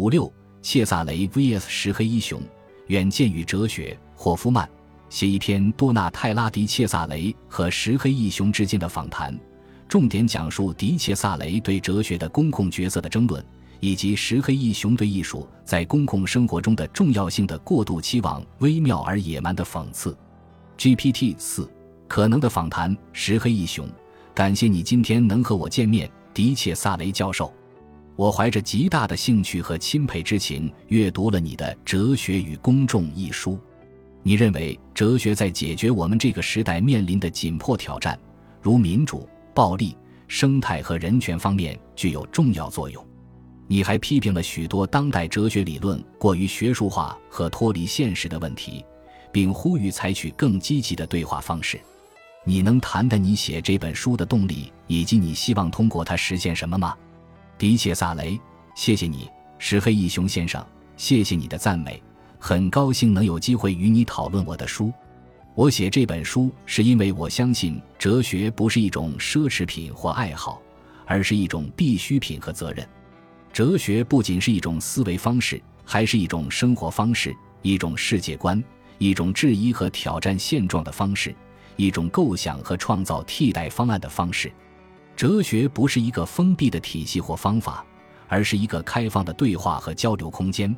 五六，切萨雷 vs 石黑一雄，远见与哲学。霍夫曼写一篇多纳泰拉迪切萨雷和石黑一雄之间的访谈，重点讲述迪切萨雷对哲学的公共角色的争论，以及石黑一雄对艺术在公共生活中的重要性的过度期望，微妙而野蛮的讽刺。GPT 四可能的访谈，石黑一雄，感谢你今天能和我见面，迪切萨雷教授。我怀着极大的兴趣和钦佩之情阅读了你的《哲学与公众》一书。你认为哲学在解决我们这个时代面临的紧迫挑战，如民主、暴力、生态和人权方面具有重要作用。你还批评了许多当代哲学理论过于学术化和脱离现实的问题，并呼吁采取更积极的对话方式。你能谈谈你写这本书的动力，以及你希望通过它实现什么吗？迪切萨雷，谢谢你，石黑一雄先生，谢谢你的赞美。很高兴能有机会与你讨论我的书。我写这本书是因为我相信哲学不是一种奢侈品或爱好，而是一种必需品和责任。哲学不仅是一种思维方式，还是一种生活方式，一种世界观，一种质疑和挑战现状的方式，一种构想和创造替代方案的方式。哲学不是一个封闭的体系或方法，而是一个开放的对话和交流空间。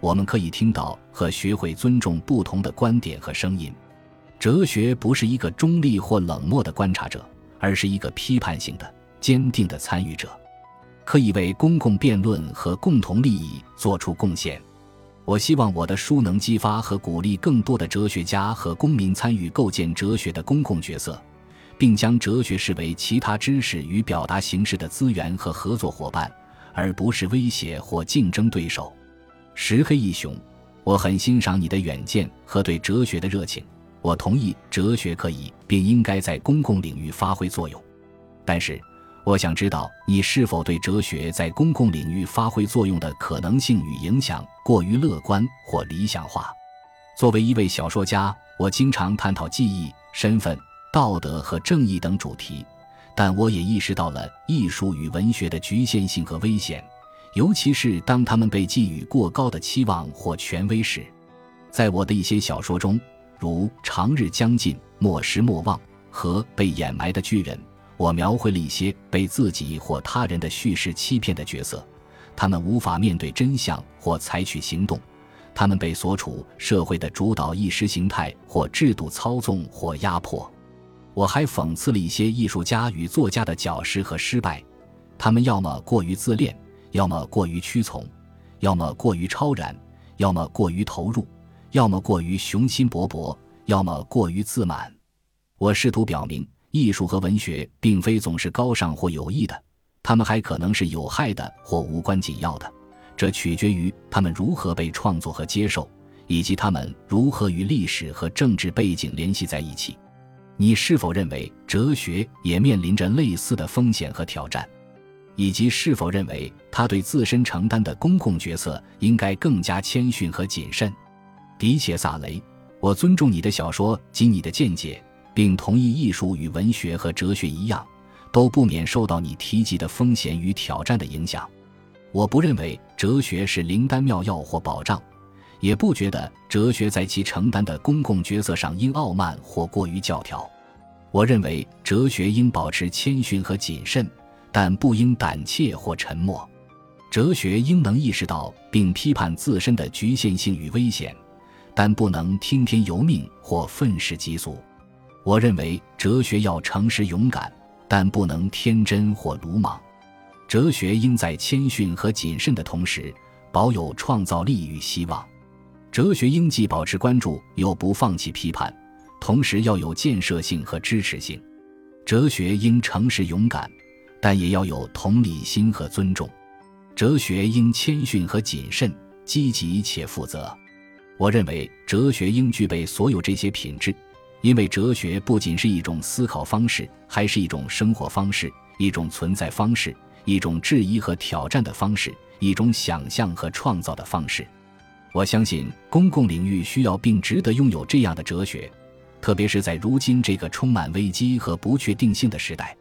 我们可以听到和学会尊重不同的观点和声音。哲学不是一个中立或冷漠的观察者，而是一个批判性的、坚定的参与者，可以为公共辩论和共同利益做出贡献。我希望我的书能激发和鼓励更多的哲学家和公民参与构建哲学的公共角色，并将哲学视为其他知识与表达形式的资源和合作伙伴，而不是威胁或竞争对手。石黑一雄，我很欣赏你的远见和对哲学的热情。我同意哲学可以并应该在公共领域发挥作用，但是我想知道你是否对哲学在公共领域发挥作用的可能性与影响过于乐观或理想化。作为一位小说家，我经常探讨记忆、身份、道德和正义等主题，但我也意识到了艺术与文学的局限性和危险。尤其是当他们被寄予过高的期望或权威时，在我的一些小说中，如《长日将近，莫失莫忘》和《被掩埋的巨人》，我描绘了一些被自己或他人的叙事欺骗的角色，他们无法面对真相或采取行动，他们被所处社会的主导意识形态或制度操纵或压迫。我还讽刺了一些艺术家与作家的矫饰和失败，他们要么过于自恋。要么过于屈从，要么过于超然，要么过于投入，要么过于雄心勃勃，要么过于自满。我试图表明，艺术和文学并非总是高尚或有益的，它们还可能是有害的或无关紧要的。这取决于它们如何被创作和接受，以及它们如何与历史和政治背景联系在一起。你是否认为哲学也面临着类似的风险和挑战？以及是否认为他对自身承担的公共角色应该更加谦逊和谨慎？迪切萨雷，我尊重你的小说及你的见解，并同意艺术与文学和哲学一样，都不免受到你提及的风险与挑战的影响。我不认为哲学是灵丹妙药或保障，也不觉得哲学在其承担的公共角色上应傲慢或过于教条。我认为哲学应保持谦逊和谨慎。但不应胆怯或沉默，哲学应能意识到并批判自身的局限性与危险，但不能听天由命或愤世嫉俗。我认为哲学要诚实勇敢，但不能天真或鲁莽。哲学应在谦逊和谨慎的同时，保有创造力与希望。哲学应既保持关注，又不放弃批判，同时要有建设性和支持性。哲学应诚实勇敢。但也要有同理心和尊重，哲学应谦逊和谨慎，积极且负责。我认为哲学应具备所有这些品质，因为哲学不仅是一种思考方式，还是一种生活方式，一种存在方式，一种质疑和挑战的方式，一种想象和创造的方式。我相信公共领域需要并值得拥有这样的哲学，特别是在如今这个充满危机和不确定性的时代。